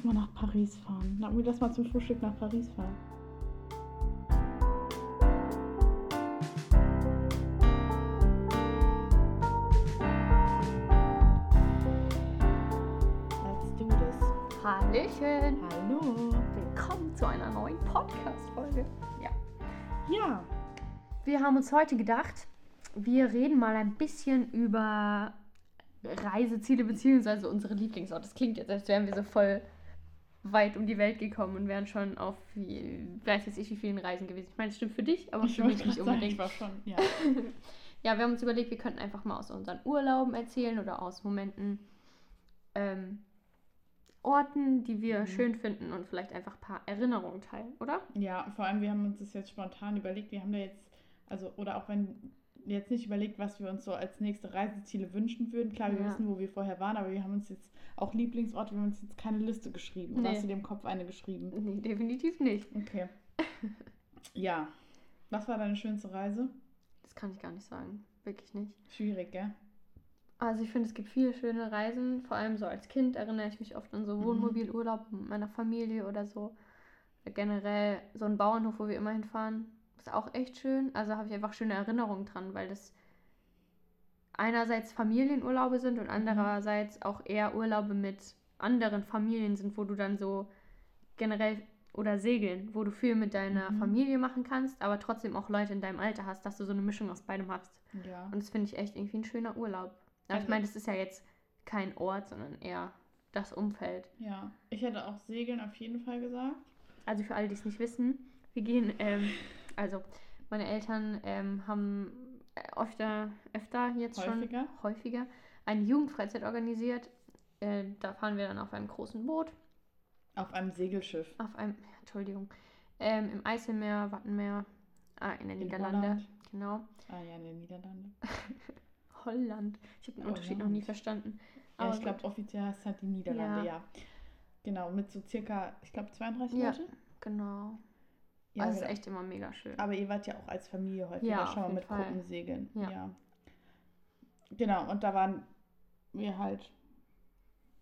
lass mal nach Paris fahren. Na, lass mal zum Frühstück nach Paris fahren. Let's do this. Hallöchen! Hallo. Willkommen zu einer neuen Podcast-Folge. Ja. Ja, Wir haben uns heute gedacht, wir reden mal ein bisschen über Reiseziele bzw. unsere Lieblingsorte. Das klingt jetzt, als wären wir so voll weit um die Welt gekommen und wären schon auf, wie, weiß jetzt ich, wie vielen Reisen gewesen. Ich meine, das stimmt für dich, aber ich für mich nicht sagen, unbedingt. war schon, ja. Ja, wir haben uns überlegt, wir könnten einfach mal aus unseren Urlauben erzählen oder aus Momenten, ähm, Orten, die wir Mhm. schön finden und vielleicht einfach ein paar Erinnerungen teilen, oder? Ja, vor allem, wir haben uns das jetzt spontan überlegt. Wir haben da jetzt, also, oder auch wenn jetzt nicht überlegt, was wir uns so als nächste Reiseziele wünschen würden. Klar, wir Ja. wissen, wo wir vorher waren, aber wir haben uns jetzt auch Lieblingsorte, wir haben uns jetzt keine Liste geschrieben. Oder Nee. hast du dir im Kopf eine geschrieben? Nee, definitiv nicht. Okay. ja. Was war deine schönste Reise? Das kann ich gar nicht sagen. Wirklich nicht. Schwierig, gell? Also ich finde, es gibt viele schöne Reisen. Vor allem so als Kind erinnere ich mich oft an so Mhm. Wohnmobilurlaub mit meiner Familie oder so. Generell so ein Bauernhof, wo wir immer hinfahren, ist auch echt schön. Also habe ich einfach schöne Erinnerungen dran, weil das einerseits Familienurlaube sind und andererseits auch eher Urlaube mit anderen Familien sind, wo du dann so generell oder segeln, wo du viel mit deiner Mhm. Familie machen kannst, aber trotzdem auch Leute in deinem Alter hast, dass du so eine Mischung aus beidem hast. Ja. Und das finde ich echt irgendwie ein schöner Urlaub. Aber Also- ich meine, das ist ja jetzt kein Ort, sondern eher das Umfeld. Ja. Ich hätte auch Segeln auf jeden Fall gesagt. Also für alle, die es nicht wissen, wir gehen, ähm, also meine Eltern ähm, haben äh, öfter, öfter jetzt Häufiger? schon häufiger eine Jugendfreizeit organisiert. Äh, da fahren wir dann auf einem großen Boot, Auf einem Segelschiff. auf einem, Entschuldigung, ähm, im Eiselmeer, Wattenmeer, ah, in den In Niederlande, Holland. genau. Ah ja, in den Niederlanden. Holland. Ich habe den Unterschied noch nie Holland. verstanden. Ja, Aber ich glaube, offiziell heißt es halt die Niederlande, ja. Ja. Genau, mit so circa, ich glaube, 32 Ja. Leute. Genau. Ja, also es ist genau. echt immer mega schön. Aber ihr wart ja auch als Familie häufiger Ja, schon mal mit Fall. Gruppen segeln. Ja. Ja. Genau, und da waren wir halt.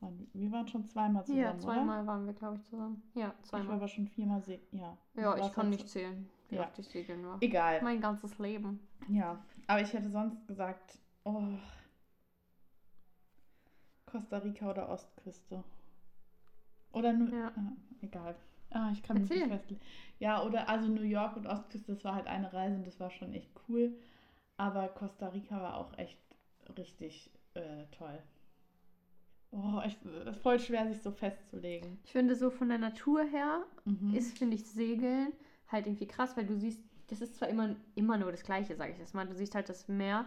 waren- Wir waren schon zweimal zusammen. ja, zweimal waren wir, glaube ich, zusammen. Ja, Oder? Ich war zweimal. aber schon viermal segeln. Ja, Ja, ich kann halt nicht zählen, wie Ja. oft ich segeln war. Egal. Mein ganzes Leben. Ja, aber ich hätte sonst gesagt, oh, Costa Rica oder Ostküste. Oder nur, Ja. ah, egal. Ah, ich kann mich Erzähl. nicht festlegen. Ja, oder also New York und Ostküste, das war halt eine Reise und das war schon echt cool. Aber Costa Rica war auch echt richtig äh, toll. Oh, ich, das ist voll schwer, sich so festzulegen. Ich finde, so von der Natur her Mhm. ist, finde ich, Segeln halt irgendwie krass, weil du siehst, das ist zwar immer, immer nur das Gleiche, sage ich jetzt mal. Du siehst halt das Meer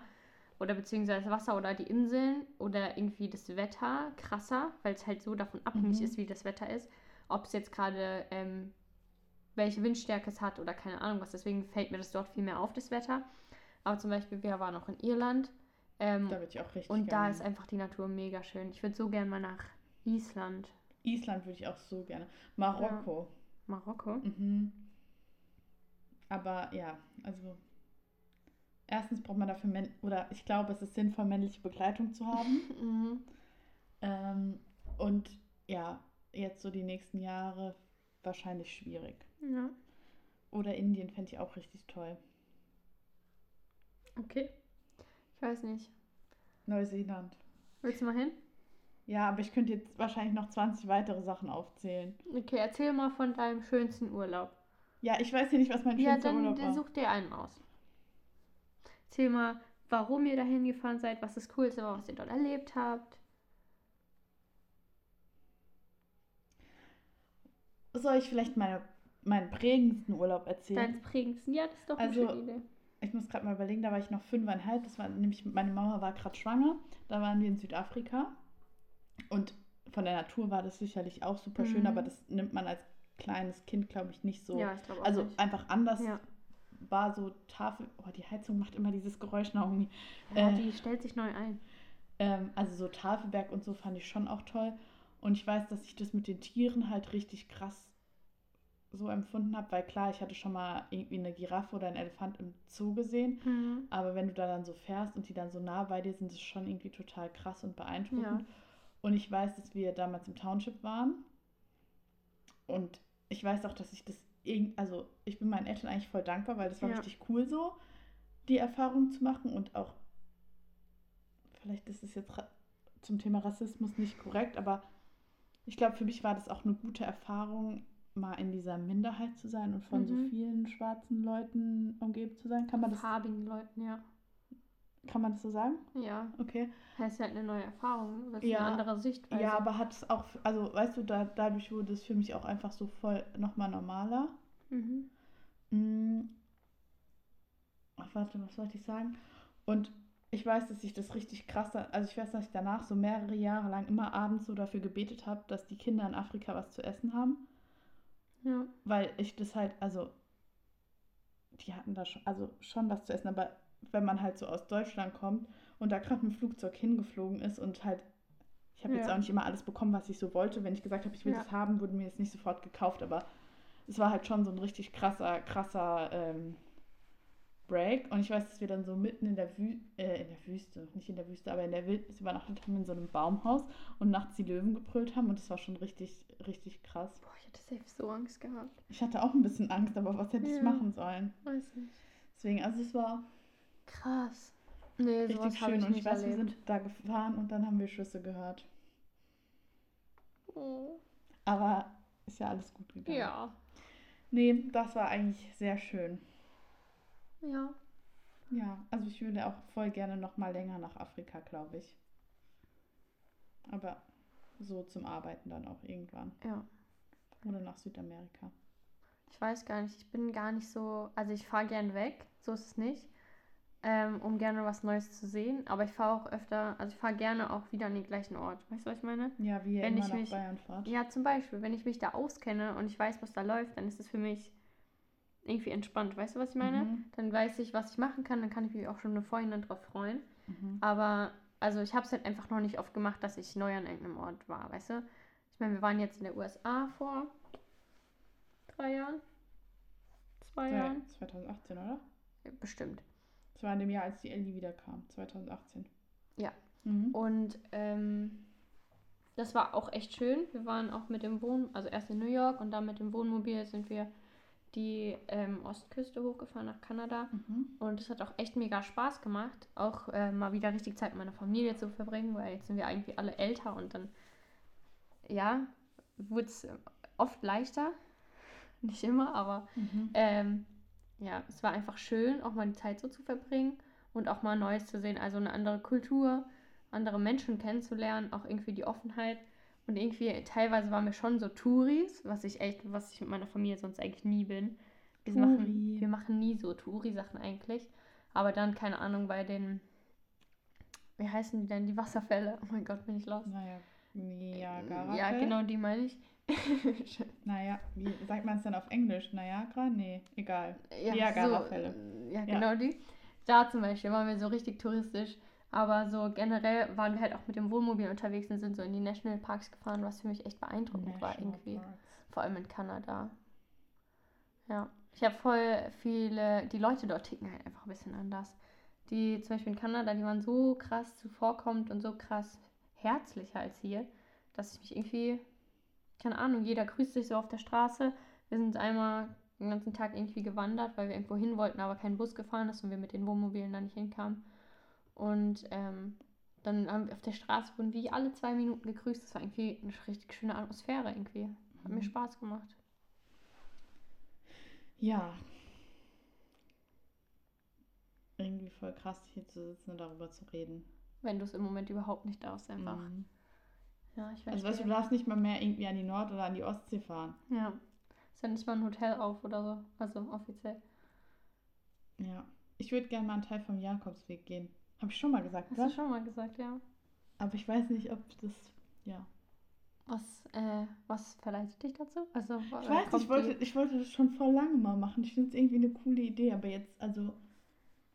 oder beziehungsweise das Wasser oder die Inseln oder irgendwie das Wetter krasser, weil es halt so davon abhängig Mhm. ist, wie das Wetter ist. Ob es jetzt gerade, ähm, welche Windstärke es hat oder keine Ahnung was. Deswegen fällt mir das dort viel mehr auf, das Wetter. Aber zum Beispiel, wir waren auch in Irland. Ähm, da würde ich auch richtig und da gerne ist einfach die Natur mega schön. Ich würde so gern mal nach Island, Island würde ich auch so gerne. Marokko. Marokko. Mhm. Aber ja, also erstens braucht man dafür Män oder ich glaube, es ist sinnvoll, männliche Begleitung zu haben. Mhm. ähm, und ja, jetzt so die nächsten Jahre wahrscheinlich schwierig. Ja, Oder Indien fände ich auch richtig toll. okay. Ich weiß nicht. Neuseeland. Willst du mal hin? Ja, aber ich könnte jetzt wahrscheinlich noch 20 weitere Sachen aufzählen. Okay, erzähl mal von deinem schönsten Urlaub. Ja, ich weiß ja nicht, was mein Ja, schönster dann Urlaub war. such dir einen aus. Erzähl mal, warum ihr dahin gefahren seid, was das Coolste war, was ihr dort erlebt habt. Soll ich vielleicht meine, meinen prägendsten Urlaub erzählen? Deins prägendsten. Ja, das ist doch eine Also, schöne Idee. Ich muss gerade mal überlegen, da war ich noch fünfeinhalb. Das war nämlich, meine Mama war gerade schwanger. Da waren wir in Südafrika. Und von der Natur war das sicherlich auch super schön, Mhm. aber das nimmt man als kleines Kind, glaube ich, nicht so. Ja, ich glaube auch also nicht. einfach anders Ja. war so Tafel. Oh, die Heizung macht immer dieses Geräusch, Naomi. Ja, äh, die stellt sich neu ein. Ähm, also so Tafelberg und so fand ich schon auch toll. Und ich weiß, dass ich das mit den Tieren halt richtig krass so empfunden habe, weil klar, ich hatte schon mal irgendwie eine Giraffe oder einen Elefant im Zoo gesehen. Mhm. Aber wenn du da dann so fährst und die dann so nah bei dir sind, ist es schon irgendwie total krass und beeindruckend. Ja. Und ich weiß, dass wir damals im Township waren. Und ich weiß auch, dass ich das irgend, also ich bin meinen Eltern eigentlich voll dankbar, weil das war Ja. richtig cool so, die Erfahrung zu machen und auch, vielleicht ist es jetzt zum Thema Rassismus nicht korrekt, aber ich glaube, für mich war das auch eine gute Erfahrung, mal in dieser Minderheit zu sein und von so Mhm. vielen schwarzen Leuten umgeben zu sein. Kann man das, Farbigen Leuten, ja. kann man das so sagen? Ja. Okay. Ist halt eine neue Erfahrung. Das ist Ja. eine andere Sichtweise. Ja, aber hat es auch, also weißt du, da, dadurch wurde es für mich auch einfach so voll nochmal normaler. Mhm. Mm. Ach, warte, was wollte ich sagen? Und ich weiß, dass ich das richtig krass, also ich weiß, dass ich danach so mehrere Jahre lang immer abends so dafür gebetet habe, dass die Kinder in Afrika was zu essen haben, Ja. weil ich das halt, also die hatten da schon, also schon was zu essen, aber wenn man halt so aus Deutschland kommt und da gerade ein Flugzeug hingeflogen ist und halt, ich habe jetzt Ja. auch nicht immer alles bekommen, was ich so wollte. Wenn ich gesagt habe, ich will Ja. das haben, wurde mir das nicht sofort gekauft, aber es war halt schon so ein richtig krasser, krasser ähm, Break. Und ich weiß, dass wir dann so mitten in der, Wü äh, in der Wüste, nicht in der Wüste, aber in der Wildnis übernachtet haben in so einem Baumhaus und nachts die Löwen gebrüllt haben und das war schon richtig, richtig krass. Boah, ich hatte safe so Angst gehabt. Ich hatte auch ein bisschen Angst, aber was hätte ich Ja. machen sollen? Weiß nicht. Deswegen, also es war Krass. Nee, richtig schön ich und ich weiß, wir erlebt. sind da gefahren und dann haben wir Schüsse gehört. Oh. Aber ist ja alles gut gegangen. Ja. Nee, das war eigentlich sehr schön. Ja. Ja, also ich würde auch voll gerne noch mal länger nach Afrika, glaube ich. Aber so zum Arbeiten dann auch irgendwann. Ja. Oder nach Südamerika. Ich weiß gar nicht. Ich bin gar nicht so. Also ich fahre gern weg, so ist es nicht. Ähm, um gerne was Neues zu sehen. Aber ich fahre auch öfter, also ich fahre gerne auch wieder an den gleichen Ort. Weißt du, was ich meine? Ja, wie ihr Wenn immer ich nach mich- Bayern fahrt. Ja, zum Beispiel, wenn ich mich da auskenne und ich weiß, was da läuft, dann ist es für mich irgendwie entspannt. Weißt du, was ich meine? Mhm. Dann weiß ich, was ich machen kann, dann kann ich mich auch schon im Vorhinein drauf freuen. Mhm. Aber, also ich habe es halt einfach noch nicht oft gemacht, dass ich neu an irgendeinem Ort war, weißt du? Ich meine, wir waren jetzt in der USA vor drei Jahren, zwei Ja, Jahren, 2018, oder? Bestimmt. Das war in dem Jahr, als die Ellie wiederkam. 2018. Ja. Mhm. Und ähm, das war auch echt schön. Wir waren auch mit dem Wohn, also erst in New York und dann mit dem Wohnmobil sind wir die ähm, Ostküste hochgefahren nach Kanada. Mhm. Und es hat auch echt mega Spaß gemacht, auch äh, mal wieder richtig Zeit mit meiner Familie zu verbringen, weil jetzt sind wir irgendwie alle älter und dann, ja, wurde es oft leichter. Nicht immer, aber Mhm. ähm, ja, es war einfach schön, auch mal die Zeit so zu verbringen und auch mal Neues zu sehen. Also eine andere Kultur, andere Menschen kennenzulernen, auch irgendwie die Offenheit. Und irgendwie, teilweise waren wir schon so Touris, was ich echt, was ich mit meiner Familie sonst eigentlich nie bin. Wir, Touri. machen, wir machen nie so Touri-Sachen eigentlich. Aber dann, keine Ahnung, bei den, wie heißen die denn, die Wasserfälle? Oh mein Gott, bin ich los. Naja, Niagara. Ja, genau, die meine ich. Naja, wie sagt man es denn auf Englisch? Niagara? Nee, egal. Ja, Niagara-Fälle. So, ja, genau die. Da zum Beispiel waren wir so richtig touristisch. Aber so generell waren wir halt auch mit dem Wohnmobil unterwegs und sind so in die Nationalparks gefahren, was für mich echt beeindruckend war irgendwie. Vor allem in Kanada. Ja. Ich habe voll viele, die Leute dort ticken halt einfach ein bisschen anders. Die zum Beispiel in Kanada, die waren so krass zuvorkommend und so krass herzlicher als hier, dass ich mich irgendwie, keine Ahnung, jeder grüßt sich so auf der Straße. Wir sind einmal den ganzen Tag irgendwie gewandert, weil wir irgendwo hin wollten, aber kein Bus gefahren ist und wir mit den Wohnmobilen da nicht hinkamen. Und ähm, dann haben wir auf der Straße wurden wie alle zwei Minuten gegrüßt. Das war irgendwie eine richtig schöne Atmosphäre irgendwie. Hat mir Mhm. Spaß gemacht. Ja. Irgendwie voll krass, hier zu sitzen und darüber zu reden. Wenn du es im Moment überhaupt nicht darfst, einfach. Mhm. Ja, ich Also weißt du, du darfst nicht mal mehr irgendwie an die Nord- oder an die Ostsee fahren. Ja. Ist ja nicht mal ein Hotel auf oder so. Also offiziell. Ja. Ich würde gerne mal einen Teil vom Jakobsweg gehen. Habe ich schon mal gesagt, Hast oder? du schon mal gesagt, ja. Aber ich weiß nicht, ob das. Ja. Was, äh, was verleitet dich dazu? Also, Ich weiß nicht, ich wollte, ich wollte das schon voll lange mal machen. Ich finde es irgendwie eine coole Idee, aber jetzt, also.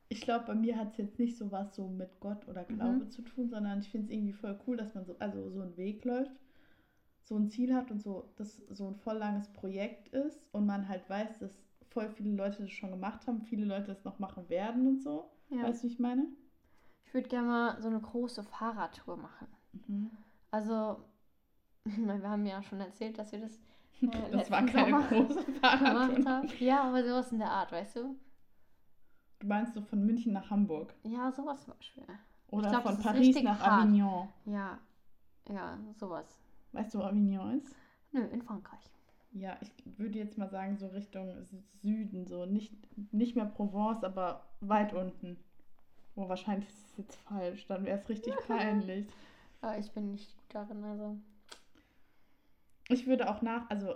Ich glaube, bei mir hat es jetzt nicht so was so mit Gott oder Mhm. Glaube zu tun, sondern ich finde es irgendwie voll cool, dass man so, also so einen Weg läuft, so ein Ziel hat und so, das so ein voll langes Projekt ist und man halt weiß, dass voll viele Leute das schon gemacht haben, viele Leute das noch machen werden und so. ja. Weißt du, wie ich meine? Ich würde gerne mal so eine große Fahrradtour machen. Mhm. Also, wir haben ja schon erzählt, dass wir das äh, Das war keine Sommer große gemacht Fahrradtour. Ja, aber sowas in der Art, weißt du? Du meinst so von München nach Hamburg. Ja, sowas zum Beispiel. Oder glaub, von Paris nach hart. Avignon. Ja, ja, sowas. Weißt du, wo Avignon ist? Nö, in Frankreich. Ja, ich würde jetzt mal sagen, so Richtung Süden, so nicht, nicht mehr Provence, aber weit unten. Oh, wahrscheinlich ist es jetzt falsch, dann wäre es richtig peinlich. Aber ich bin nicht gut darin, also. Ich würde auch nach, also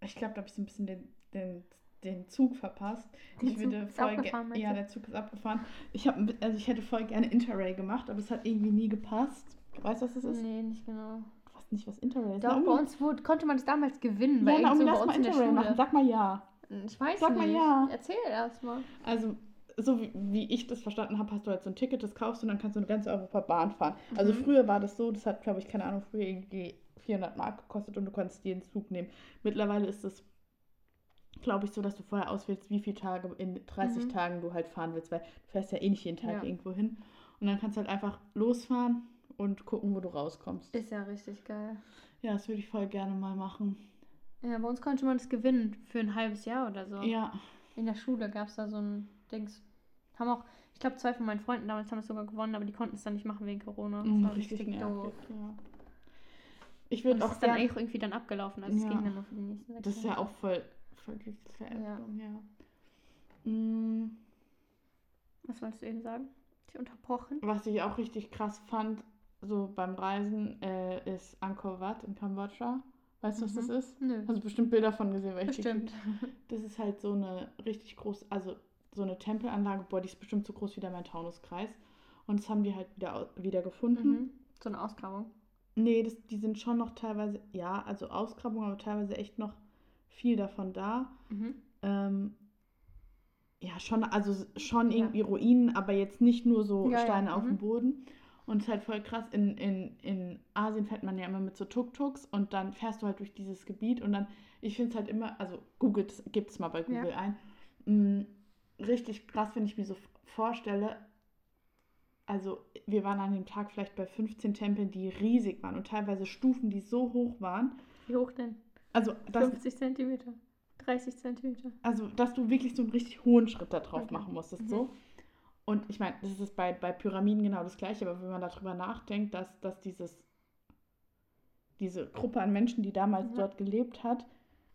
ich glaube, da habe ich so ein bisschen den, den, den Zug verpasst. Den ich Zug würde voll ge- abgefahren, meinst Ja, der Zug ist abgefahren. Ich habe also ich hätte voll gerne Interrail gemacht, aber es hat irgendwie nie gepasst. Weißt du, was das ist? Nee, nicht genau. Du weißt nicht, was Interrail ist. Doch, Naomi, bei uns wurde, konnte man das damals gewinnen. ja, Naomi, irgend so lass bei mal Interrail machen. Sag mal ja. Ich weiß Sag nicht. mal ja. Erzähl erst mal. Also, so wie, wie ich das verstanden habe, hast du halt so ein Ticket, das kaufst du und dann kannst du eine ganze Europa Bahn fahren. Also Mhm. früher war das so, das hat, glaube ich, keine Ahnung, früher irgendwie 400 Mark gekostet und du konntest jeden Zug nehmen. Mittlerweile ist es, glaube ich, so, dass du vorher auswählst, wie viele Tage in 30 Mhm. Tagen du halt fahren willst, weil du fährst ja eh nicht jeden Tag Ja. irgendwo hin. Und dann kannst du halt einfach losfahren und gucken, wo du rauskommst. Ist ja richtig geil. Ja, das würde ich voll gerne mal machen. Ja, bei uns konnte man das gewinnen für ein halbes Jahr oder so. Ja, In der Schule gab es da so ein Dings. Haben auch, ich glaube, zwei von meinen Freunden damals haben es sogar gewonnen, aber die konnten es dann nicht machen wegen Corona. Das mm, war richtig nervig. doof. Ja. Ich würde das auch ist dann eigentlich irgendwie dann abgelaufen. Also es Ja. ging dann nur für die nächsten sechs Das ist ja auch voll, voll die Veräpplung, ja. Mm, Was wolltest du eben sagen? Ich unterbrochen. Was ich auch richtig krass fand, so beim Reisen, äh, ist Angkor Wat in Kambodscha. Weißt du, was das Mhm. ist? Nö. Hast du bestimmt Bilder von gesehen, weil ich die Bestimmt. Das ist halt so eine richtig groß, also so eine Tempelanlage, boah, die ist bestimmt so groß wie der Main-Taunus-Kreis. Und das haben die halt wieder, wieder gefunden. Mhm. So eine Ausgrabung. Nee, das, die sind schon noch teilweise, ja, also Ausgrabungen, aber teilweise echt noch viel davon da. Mhm. Ähm, ja, schon, also schon Ja. irgendwie Ruinen, aber jetzt nicht nur so Ja, ja, Steine auf mhm. dem Boden. Und es ist halt voll krass, in, in, in Asien fährt man ja immer mit so Tuk-Tuks und dann fährst du halt durch dieses Gebiet und dann, ich finde es halt immer, also googelt, gibt es mal bei Google Ja. ein, mm, richtig krass, wenn ich mir so vorstelle, also wir waren an dem Tag vielleicht bei 15 Tempeln, die riesig waren und teilweise Stufen, die so hoch waren. Wie hoch denn? Also das, 50 Zentimeter. 30 Zentimeter. Also, dass du wirklich so einen richtig hohen Schritt da drauf Okay. machen musstest, Mhm. so. Und ich meine, das ist bei, bei Pyramiden genau das Gleiche, aber wenn man darüber nachdenkt, dass, dass dieses, diese Gruppe an Menschen, die damals Ja. dort gelebt hat,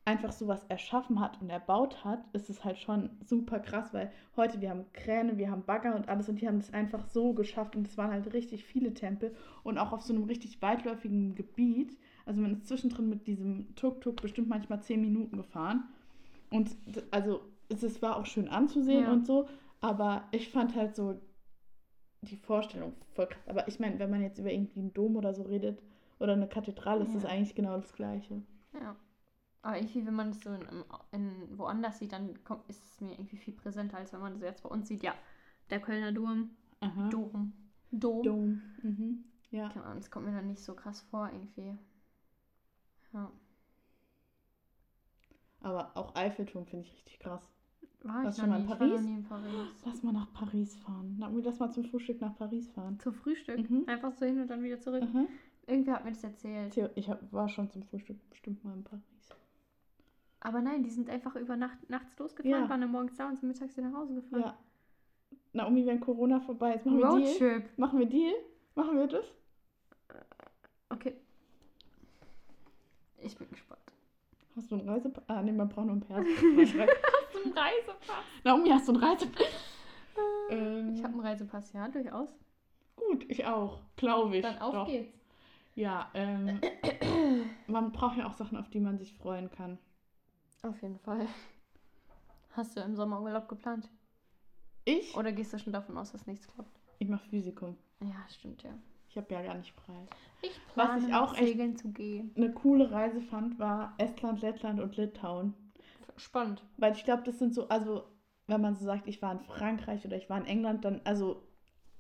einfach sowas erschaffen hat und erbaut hat, ist es halt schon super krass, weil heute wir haben Kräne, wir haben Bagger und alles und die haben das einfach so geschafft und es waren halt richtig viele Tempel und auch auf so einem richtig weitläufigen Gebiet. Also man ist zwischendrin mit diesem Tuk-Tuk bestimmt manchmal zehn Minuten gefahren und also es, es war auch schön anzusehen Ja. und so, aber ich fand halt so die Vorstellung voll krass. Aber ich meine, wenn man jetzt über irgendwie einen Dom oder so redet oder eine Kathedrale, ist das Ja. eigentlich genau das Gleiche. Ja. Aber irgendwie, wenn man das so in, in woanders sieht, dann kommt, ist es mir irgendwie viel präsenter, als wenn man das jetzt bei uns sieht. Ja, der Kölner Dom, Aha. Dom, Dom. Dom. Mhm. Ja. Keine Ahnung, das kommt mir dann nicht so krass vor irgendwie. Ja. Aber auch Eiffelturm finde ich richtig krass. War Warst ich schon mal in Ich war noch Paris? nie in Paris. Lass mal nach Paris fahren. Lass mal zum Frühstück nach Paris fahren. Zum Frühstück. Mhm. Einfach so hin und dann wieder zurück. Aha. Irgendwer hat mir das erzählt. Ich hab, war schon zum Frühstück bestimmt mal in Paris. Aber nein, die sind einfach über Nacht nachts losgefahren, Ja. waren dann morgens da und sind mittags wieder nach Hause gefahren. Ja. Naomi, wenn Corona vorbei ist, machen wir Deal? Roadtrip. Machen wir Deal? Machen wir das? Okay. Ich bin gespannt. Hast du einen Reisepass? Ah, nee, man braucht nur einen Perso. Hast du einen Reisepass? Naomi, hast du einen Reisepass? ähm, Ich habe einen Reisepass, ja, durchaus. Gut, ich auch. Glaube ich. Dann auf Doch. geht's. Ja, ähm, man braucht ja auch Sachen, auf die man sich freuen kann. Auf jeden Fall. Hast du im Sommer Urlaub geplant? Ich? Oder gehst du schon davon aus, dass nichts klappt? Ich mache Physikum. Ja, stimmt ja. Ich habe ja gar nicht frei. Ich Was ich auch segeln zu gehen. Eine coole Reise fand, war Estland, Lettland und Litauen. Spannend. Weil ich glaube, das sind so, also wenn man so sagt, ich war in Frankreich oder ich war in England, dann, also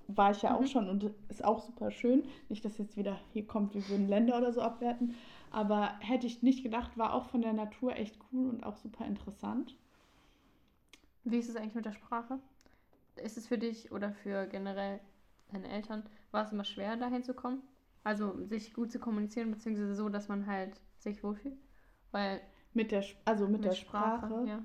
war ich ja auch Mhm. schon und ist auch super schön. Nicht, dass jetzt wieder hier kommt, wir würden Länder oder so abwerten. Aber hätte ich nicht gedacht, war auch von der Natur echt cool und auch super interessant. Wie ist es eigentlich mit der Sprache? Ist es für dich oder für generell deine Eltern, war es immer schwer, dahin zu kommen? Also sich gut zu kommunizieren, beziehungsweise so, dass man halt sich wohlfühlt? Weil Mit der, also mit, Mit der Sprache. ja.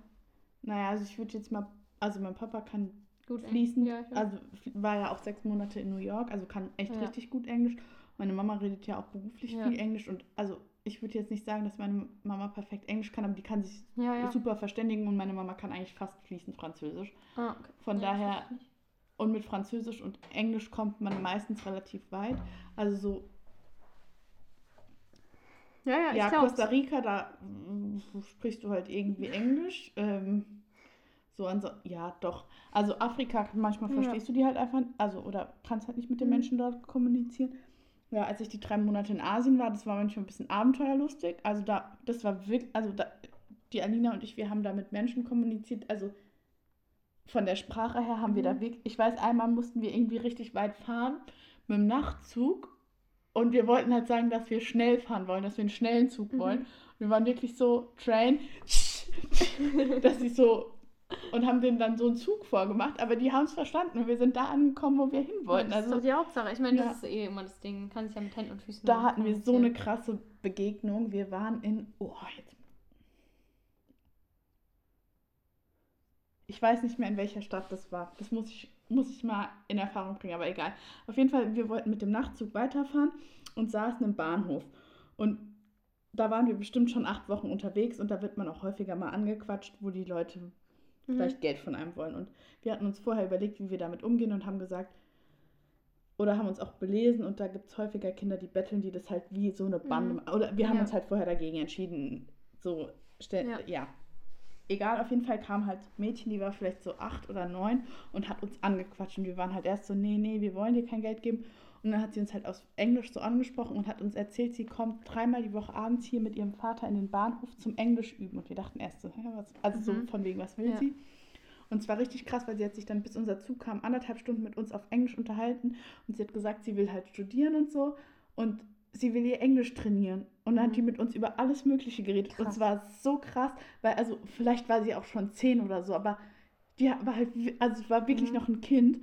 Naja, also ich würde jetzt mal, also mein Papa kann Gut, fließend, Ja, also war ja auch sechs Monate in New York, also kann echt Ja. richtig gut Englisch. Meine Mama redet ja auch beruflich viel Englisch und also ich würde jetzt nicht sagen, dass meine Mama perfekt Englisch kann, aber die kann sich ja, ja. super verständigen und meine Mama kann eigentlich fast fließend Französisch. Ah, okay. Von Ja, daher, und mit Französisch und Englisch kommt man meistens relativ weit. Also so, Ja, ja, ja, ich glaube. Costa Rica, da mm, sprichst du halt irgendwie Englisch. Ähm, so an so, ja, doch. Also Afrika, manchmal Ja. verstehst du die halt einfach, also oder kannst halt nicht mit den Mhm. Menschen dort kommunizieren. Ja, als ich die drei Monate in Asien war, das war manchmal ein bisschen abenteuerlustig. Also da, das war wirklich, also da, die Alina und ich, wir haben da mit Menschen kommuniziert. Also von der Sprache her haben wir da Mhm. wirklich, ich weiß, einmal mussten wir irgendwie richtig weit fahren mit dem Nachtzug. Und wir wollten halt sagen, dass wir schnell fahren wollen, dass wir einen schnellen Zug Mhm. wollen. Und wir waren wirklich so, Train, dass sie so, und haben denen dann so einen Zug vorgemacht, aber die haben es verstanden und wir sind da angekommen, wo wir hin wollten. das ist Also doch die Hauptsache. Ich meine, Ja. das ist eh immer das Ding. Man kann sich ja mit Händen und Füßen da hatten wir so eine krasse Begegnung. Wir waren in, oh, jetzt. Ich weiß nicht mehr, in welcher Stadt das war. Das muss ich, muss ich mal in Erfahrung bringen, aber egal. Auf jeden Fall, wir wollten mit dem Nachtzug weiterfahren und saßen im Bahnhof. Und da waren wir bestimmt schon acht Wochen unterwegs und da wird man auch häufiger mal angequatscht, wo die Leute Mhm. vielleicht Geld von einem wollen. Und wir hatten uns vorher überlegt, wie wir damit umgehen und haben gesagt, oder haben uns auch belesen und da gibt es häufiger Kinder, die betteln, die das halt wie so eine Bande. Mhm. Oder wir haben Ja. uns halt vorher dagegen entschieden. So, stell, Ja. ja. Egal, auf jeden Fall kam halt Mädchen, die war vielleicht so acht oder neun und hat uns angequatscht. Und wir waren halt erst so, nee, nee, wir wollen dir kein Geld geben. Und dann hat sie uns halt aus Englisch so angesprochen und hat uns erzählt, sie kommt dreimal die Woche abends hier mit ihrem Vater in den Bahnhof zum Englisch üben. Und wir dachten erst so, was? Also so Mhm. von wegen, was will Ja. sie? Und es war richtig krass, weil sie hat sich dann, bis unser Zug kam, anderthalb Stunden mit uns auf Englisch unterhalten. Und sie hat gesagt, sie will halt studieren und so. Und sie will ihr Englisch trainieren. Und dann hat Mhm. die mit uns über alles Mögliche geredet. Und Krass. es war so krass, weil, also vielleicht war sie auch schon zehn oder so, aber die war halt, also war wirklich Mhm. noch ein Kind.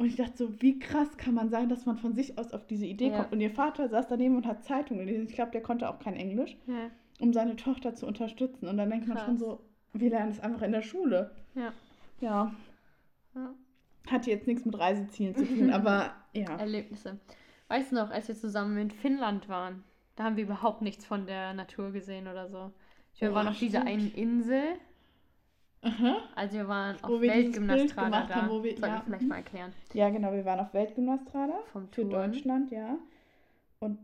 Und ich dachte so, wie krass kann man sein, dass man von sich aus auf diese Idee Ja. kommt. Und ihr Vater saß daneben und hat Zeitungen gelesen. Ich glaube, der konnte auch kein Englisch, Ja. um seine Tochter zu unterstützen. Und dann denkt man schon Krass. so, wir lernen es einfach in der Schule. Ja. Ja, ja. hatte jetzt nichts mit Reisezielen zu tun, aber ja. Erlebnisse. Weißt du noch, als wir zusammen in Finnland waren, da haben wir überhaupt nichts von der Natur gesehen oder so. Wir Oh, waren auf dieser stimmt. einen Insel, Aha. also wir waren Wo auf wir dieses Bild Weltgymnastrada gemacht da. haben, wo wir- Soll ja, ich vielleicht mhm. mal erklären. Ja, genau, wir waren auf Weltgymnastrada Vom für. Deutschland, ja. Und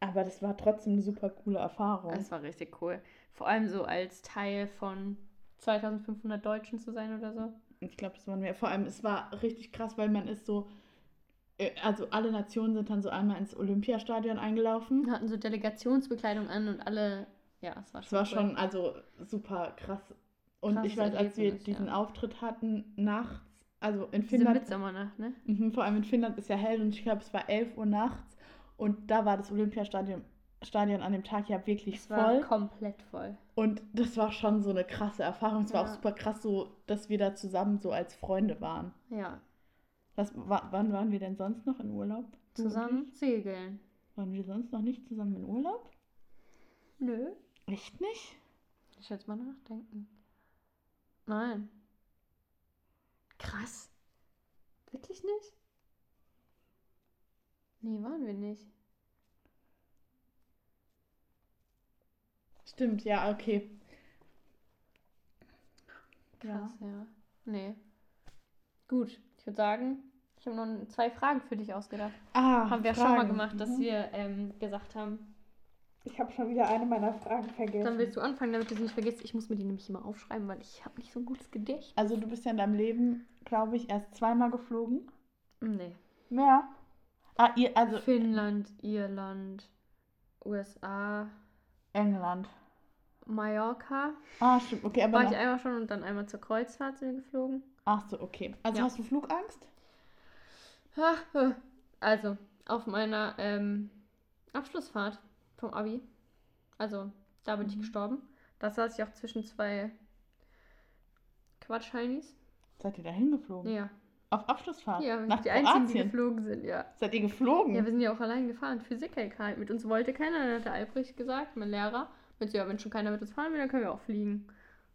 aber das war trotzdem eine super coole Erfahrung. Das war richtig cool. Vor allem so als Teil von 2500 Deutschen zu sein oder so. Ich glaube, das waren wir. Vor allem, es war richtig krass, weil man ist so, äh, also alle Nationen sind dann so einmal ins Olympiastadion eingelaufen. Wir hatten so Delegationsbekleidung an und alle, ja, es war Es schon war cool. schon, also super krass. Und Krasses ich weiß, als wir diesen ja. Auftritt hatten, nachts, also in Diese Finnland, Mitsommernacht, ne? Mhm, vor allem in Finnland ist ja hell und ich glaube, es war 11 Uhr nachts und da war das Olympiastadion Stadion an dem Tag ja wirklich Es war voll. komplett voll. Und das war schon so eine krasse Erfahrung. Es war auch super krass, so, dass wir da zusammen so als Freunde waren. Ja, Was, wa wann waren wir denn sonst noch in Urlaub? zusammen segeln. Waren wir sonst noch nicht zusammen in Urlaub? Nö. Echt nicht? Ich jetzt mal nachdenken. Nein. Krass. Wirklich nicht? Nee, waren wir nicht. Stimmt, ja, okay. Ja. Krass, ja. Nee. Gut, ich würde sagen, ich habe noch zwei Fragen für dich ausgedacht. Ah, haben wir schon mal Fragen. gemacht, dass Mhm. wir ähm, gesagt haben, Ich habe schon wieder eine meiner Fragen vergessen. dann willst du anfangen, damit du sie nicht vergisst. Ich muss mir die nämlich immer aufschreiben, weil ich habe nicht so ein gutes Gedächtnis. Also du bist ja in deinem Leben, glaube ich, erst zweimal geflogen. Nee. Mehr? Ah, ihr, also Finnland, Irland, USA, England. Mallorca. Ah, stimmt. Okay, aber War noch, ich einmal schon und dann einmal zur Kreuzfahrt sind wir geflogen. Ach so, okay. Also Ja. hast du Flugangst? Also, auf meiner ähm, Abschlussfahrt vom Abi. Also, da bin ich Mhm. gestorben. Da saß ich auch zwischen zwei Quatsch-Heinis. Seid ihr da hingeflogen? Ja, Auf Abschlussfahrt? ja Nach die einzigen, die Kroatien? geflogen sind, ja. Seid ihr geflogen? Ja, wir sind ja auch allein gefahren. Physik-LK. Mit uns wollte keiner. Dann hat der Albrecht gesagt, mein Lehrer, Wenn ja, wenn schon keiner mit uns fahren will, dann können wir auch fliegen.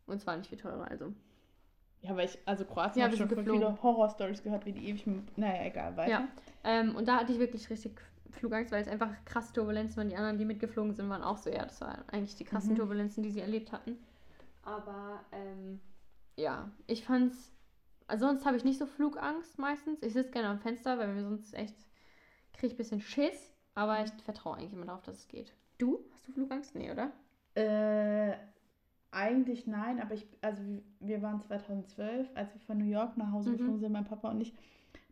Und zwar nicht viel teurer, also. Ja, weil ich, also Kroatien Ja, habe schon geflogen. viele Horror-Stories gehört, wie die ewig, mit- naja, egal, weiter. Ja. Ähm, und da hatte ich wirklich richtig Flugangst, weil es einfach krass Turbulenzen waren. Die anderen, die mitgeflogen sind, waren auch so, ja, das waren eigentlich die krassen Mhm. Turbulenzen, die sie erlebt hatten. Aber ähm, ja, ich fand's. Also sonst habe ich nicht so Flugangst meistens. Ich sitze gerne am Fenster, weil mir sonst echt kriege ich ein bisschen Schiss. Aber ich vertraue eigentlich immer darauf, dass es geht. Du? Hast du Flugangst? Nee, oder? Äh, eigentlich nein, aber ich, also wir- wir waren 2012, als wir von New York nach Hause Mhm. geflogen sind, mein Papa und ich,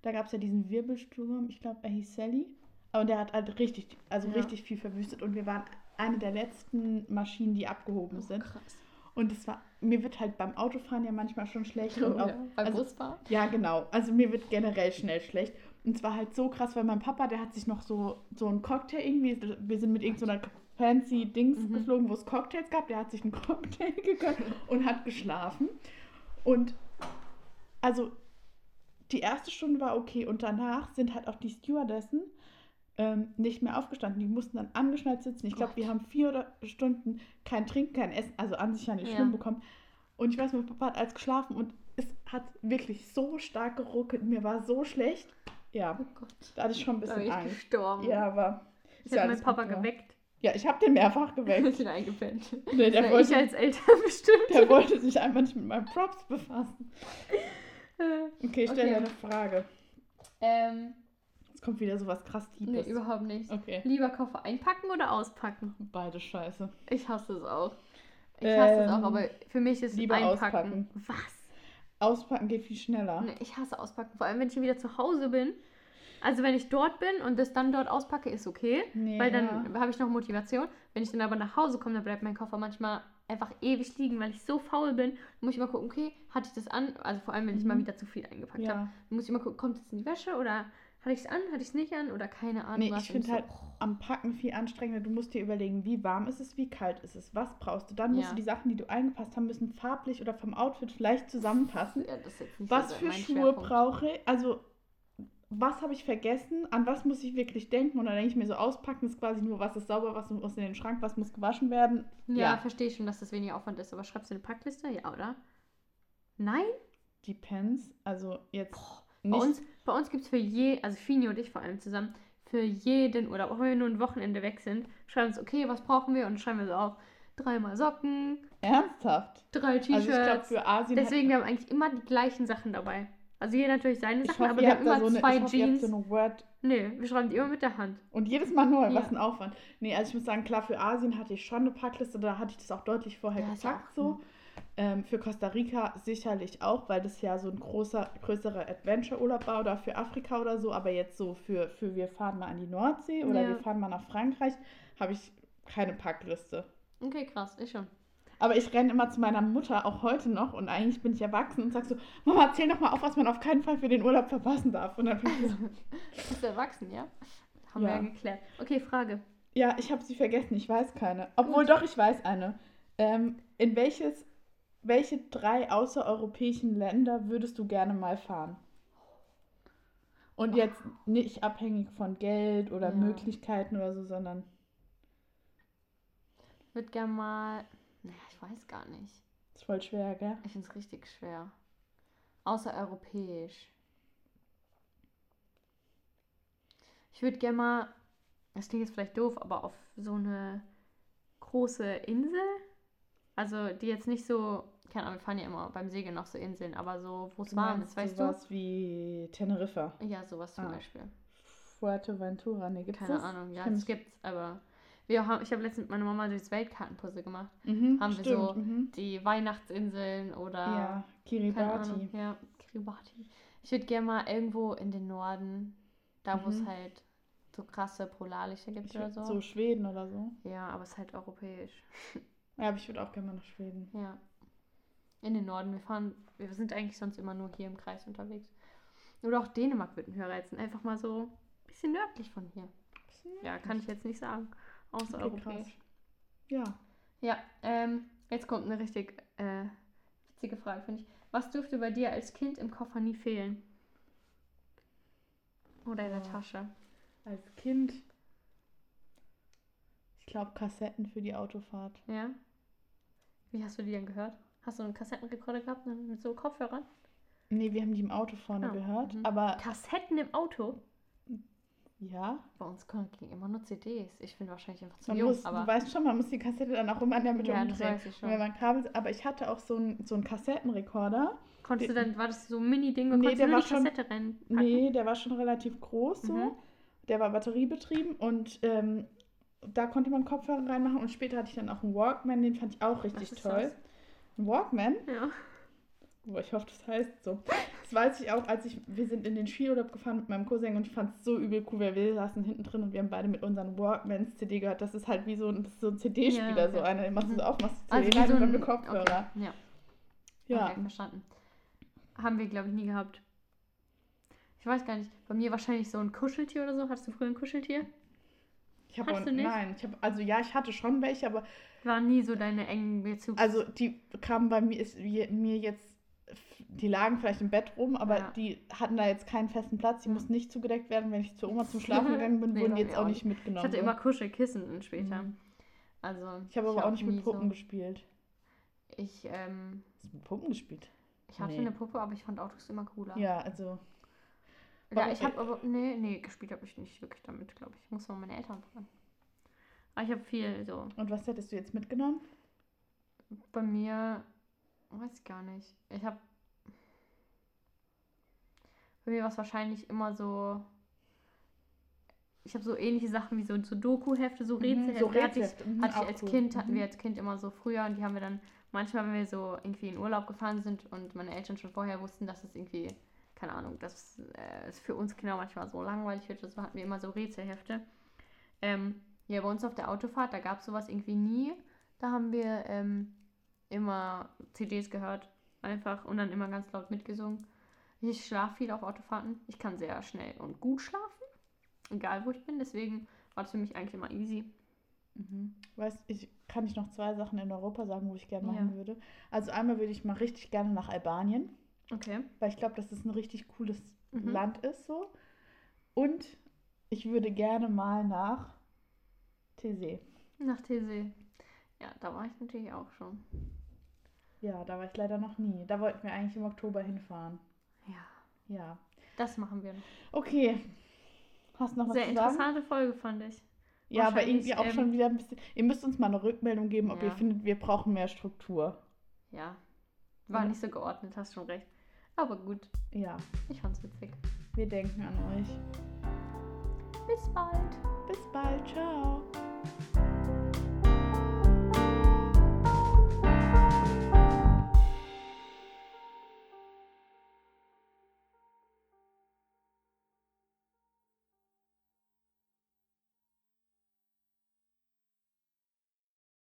da gab es ja diesen Wirbelsturm, ich glaube, er hieß Sally. Und der hat halt richtig, also Ja. richtig viel verwüstet und wir waren eine der letzten Maschinen, die abgehoben sind. krass. Und es war, mir wird halt beim Autofahren ja manchmal schon schlecht. Oh, und auch, ja. Beim also, Busfahren? Ja, genau. Also mir wird generell schnell schlecht. Und zwar halt so krass, weil mein Papa, der hat sich noch so, so einen Cocktail irgendwie, wir sind mit irgendeiner fancy Dings Mhm. geflogen, wo es Cocktails gab. Der hat sich einen Cocktail gegönnt und hat geschlafen. Und also die erste Stunde war okay und danach sind halt auch die Stewardessen ähm, nicht mehr aufgestanden. Die mussten dann angeschnallt sitzen. Ich glaube, wir haben vier oder Stunden kein Trinken, kein Essen, also an sich ja nicht Ja. schlimm bekommen. Und ich weiß, mein Papa hat als geschlafen und es hat wirklich so stark geruckelt. Mir war so schlecht. Ja, Oh Gott. da hatte ich schon ein Da bin bisschen ich Angst. gestorben. Ja, aber. Ich ist ja meinen Papa geweckt. Ja, ich habe den mehrfach geweckt. Ich bin eingepennt. Nee, der, war ich wollte, als Eltern bestimmt. der wollte sich einfach nicht mit meinen Props befassen. Äh, Okay, stell dir Okay. eine Frage. ähm, kommt wieder sowas krass nee, Liebes. überhaupt nicht. Okay. Lieber Koffer einpacken oder auspacken? Beide scheiße. Ich hasse es auch. Ich hasse es auch, Ähm, aber für mich ist lieber einpacken. Was? Auspacken geht viel schneller. Nee, ich hasse auspacken. Vor allem, wenn ich wieder zu Hause bin. Also wenn ich dort bin und das dann dort auspacke, ist okay. Nee, Weil ja. dann habe ich noch Motivation. Wenn ich dann aber nach Hause komme, dann bleibt mein Koffer manchmal einfach ewig liegen, weil ich so faul bin. Dann muss ich mal gucken, okay, hatte ich das an? Also vor allem, wenn ich mal Mhm. wieder zu viel eingepackt Ja. habe. Dann muss ich mal gucken, kommt es in die Wäsche oder hatte ich es an, hatte ich es nicht an oder keine Ahnung. Nee, was. ich finde so, halt am Packen viel anstrengender. Du musst dir überlegen, wie warm ist es, wie kalt ist es, was brauchst du. Dann musst Ja. du die Sachen, die du eingepasst haben, müssen farblich oder vom Outfit vielleicht zusammenpassen. Ja, Was so für Schuhe brauche ich? Also, was habe ich vergessen? An was muss ich wirklich denken? Und dann denke ich mir so, auspacken ist quasi nur, was ist sauber, was muss in den Schrank, was muss gewaschen werden. Ja, Ja. verstehe ich schon, dass das weniger Aufwand ist, aber schreibst du eine Packliste? Ja, oder? Nein? Depends. Also, jetzt Bei uns, bei uns gibt es für je, also Fini und ich vor allem zusammen, für jeden Urlaub, auch wenn wir nur ein Wochenende weg sind, schreiben wir uns, okay, was brauchen wir? Und schreiben wir so auf, dreimal Socken, Ernsthaft. drei Also, ich glaube, T-Shirts. für Asien. hat- Deswegen, wir haben eigentlich immer die gleichen Sachen dabei. Also jeder natürlich seine Sachen, hoffe, aber ihr wir haben immer so eine, zwei ich hoffe, ihr Jeans. so eine Word. Nee, wir schreiben die immer mit der Hand. Und jedes Mal neu, Ja. was ein Aufwand. Nee, also ich muss sagen, klar, für Asien hatte ich schon eine Packliste, da hatte ich das auch deutlich vorher Ja, gepackt so. Ähm, für Costa Rica sicherlich auch, weil das ja so ein großer, größerer Adventure-Urlaub war oder für Afrika oder so, aber jetzt so für, für wir fahren mal an die Nordsee oder Ja. wir fahren mal nach Frankreich, habe ich keine Packliste. Okay, krass, ich schon. Aber ich renne immer zu meiner Mutter, auch heute noch, und eigentlich bin ich erwachsen und sag so, Mama, erzähl doch mal auf, was man auf keinen Fall für den Urlaub verpassen darf. Und dann bin ich so, Du bist erwachsen, ja? Haben Ja. wir ja geklärt. Okay, Frage. Ja, ich habe sie vergessen, ich weiß keine. Obwohl Gut. doch, ich weiß eine. Ähm, in welches, welche drei außereuropäischen Länder würdest du gerne mal fahren? Und jetzt nicht abhängig von Geld oder Ja. Möglichkeiten oder so, sondern Ich würde gerne mal. Naja, ich weiß gar nicht. ist voll schwer, gell? Ich finde es richtig schwer. Außereuropäisch. Ich würde gerne mal, das klingt jetzt vielleicht doof, aber auf so eine große Insel. Also die jetzt nicht so, keine Ahnung, wir fahren ja immer beim Segeln noch so Inseln, aber so, wo es Du warm ist, weißt sowas wie Teneriffa, du? Ja, sowas zum Ah. Beispiel. Fuerteventura, ne, gibt's Keine das? Ahnung, ja, ich. gibt's, aber wir haben, ich habe letztens mit meiner Mama durchs Weltkartenpuzzle gemacht. Mhm, haben wir stimmt, so mhm. Die Weihnachtsinseln oder Ja, Kiribati. Ahnung, ja, Kiribati. Ich würde gerne mal irgendwo in den Norden, da wo es Mhm. halt so krasse Polarlichter gibt Ich oder so. so Schweden oder so. Ja, aber es ist halt europäisch. Ja, aber ich würde auch gerne mal nach Schweden. Ja. In den Norden. Wir fahren, wir sind eigentlich sonst immer nur hier im Kreis unterwegs. Oder auch Dänemark würde mich reizen. Einfach mal so ein bisschen nördlich von hier. Ja, kann ich jetzt nicht sagen. Okay, Außereuropäisch. krass. Ja. Ja, ähm, jetzt kommt eine richtig äh, witzige Frage, finde ich. Was dürfte bei dir als Kind im Koffer nie fehlen? Oder in der Boah. Tasche? Als Kind. Ich glaube, Kassetten für die Autofahrt. Ja. Wie hast du die denn gehört? Hast du einen Kassettenrekorder gehabt mit so Kopfhörern? Nee, wir haben die im Auto vorne Ah, gehört. mhm. Aber Kassetten im Auto? ja, Bei uns gingen immer nur CDs. Ich bin wahrscheinlich einfach zu man jung, muss, aber du weißt schon, man muss die Kassette dann auch immer in der Mitte ja, das umdrehen. weiß ich schon. wenn man Kabel, aber ich hatte auch so einen so einen Kassettenrekorder. Konntest du dann, war das so ein Mini-Ding und Nee, konntest der du nur war die schon- Kassette reinpacken? Nee, der war schon relativ groß so. Mhm. Der war batteriebetrieben und ähm, da konnte man Kopfhörer reinmachen und später hatte ich dann auch einen Walkman, den fand ich auch richtig toll. das? Ein Walkman? Ja. Oh, ich hoffe, das heißt so. Das weiß ich auch, als ich, wir sind in den Skiurlaub gefahren mit meinem Cousin und ich fand es so übel cool, weil wir saßen hinten drin und wir haben beide mit unseren Walkmans CD gehört. Das ist halt wie so ein, so ein CD-Spieler, Ja, okay. so einer, den machst du Mhm. so auf, machst du Also CD wie rein so und dann mit Kopfhörer. Okay. Ja, Ja. okay, verstanden. Haben wir, glaube ich, nie gehabt. Ich weiß gar nicht. Bei mir wahrscheinlich so ein Kuscheltier oder so. Hattest du früher ein Kuscheltier? Ich habe Hast du nicht? nein, ich habe also ja, ich hatte schon welche, aber War nie so deine engen Bezugs... also die kamen bei mir ist mir jetzt die lagen vielleicht im Bett rum, aber Ja. die hatten da jetzt keinen festen Platz. Die mussten nicht zugedeckt werden. Wenn ich zur Oma zum Schlafen gegangen bin, Nee, wurden die jetzt auch nicht ich mitgenommen. hatte so. immer Kuschelkissen später. Mhm. Also Ich habe aber auch nicht mit Puppen so. gespielt. Ich, ähm, Hast du mit Puppen gespielt? ich hatte Nee. eine Puppe, aber ich fand Autos immer cooler. Ja, also Ja, ich habe aber, nee, nee, gespielt habe ich nicht wirklich damit, glaube ich. Ich muss mal meine Eltern fragen. Aber ich habe viel so. Und was hättest du jetzt mitgenommen? Bei mir, weiß ich gar nicht. Ich habe, bei mir war es wahrscheinlich immer so, ich habe so ähnliche Sachen wie so, so Doku-Hefte, so Rätselhefte. Mhm, so hatte ich, Rätselhefte, mhm, hatte ich als cool. Kind, hatten Mhm. wir als Kind immer so früher und die haben wir dann manchmal, wenn wir so irgendwie in Urlaub gefahren sind und meine Eltern schon vorher wussten, dass es irgendwie, keine Ahnung, dass äh, es für uns Kinder manchmal so langweilig wird, so hatten wir immer so Rätselhefte. Ähm, ja, bei uns auf der Autofahrt, da gab es sowas irgendwie nie. Da haben wir ähm, immer CDs gehört, einfach und dann immer ganz laut mitgesungen. Ich schlafe viel auf Autofahrten. Ich kann sehr schnell und gut schlafen, egal wo ich bin. Deswegen war das für mich eigentlich immer easy. Mhm. Weißt ich kann ich noch zwei Sachen in Europa sagen, wo ich gerne machen Ja. würde. Also einmal würde ich mal richtig gerne nach Albanien, Okay. weil ich glaube, dass es ein richtig cooles Mhm. Land ist so. Und ich würde gerne mal nach Tese. Nach TC. Ja, da war ich natürlich auch schon. Ja, da war ich leider noch nie. Da wollten wir eigentlich im Oktober hinfahren. Ja, Ja. das machen wir noch. Okay. Hast noch was Sehr zu sagen? interessante Folge, fand ich. Ja, aber irgendwie auch ähm, schon wieder ein bisschen. Ihr müsst uns mal eine Rückmeldung geben, ob Ja. ihr findet, wir brauchen mehr Struktur. Ja. War Ja. nicht so geordnet, hast schon recht. Aber gut, Ja, ich fand's witzig. wir denken an euch. Bis bald. Bis bald. Ciao. thank you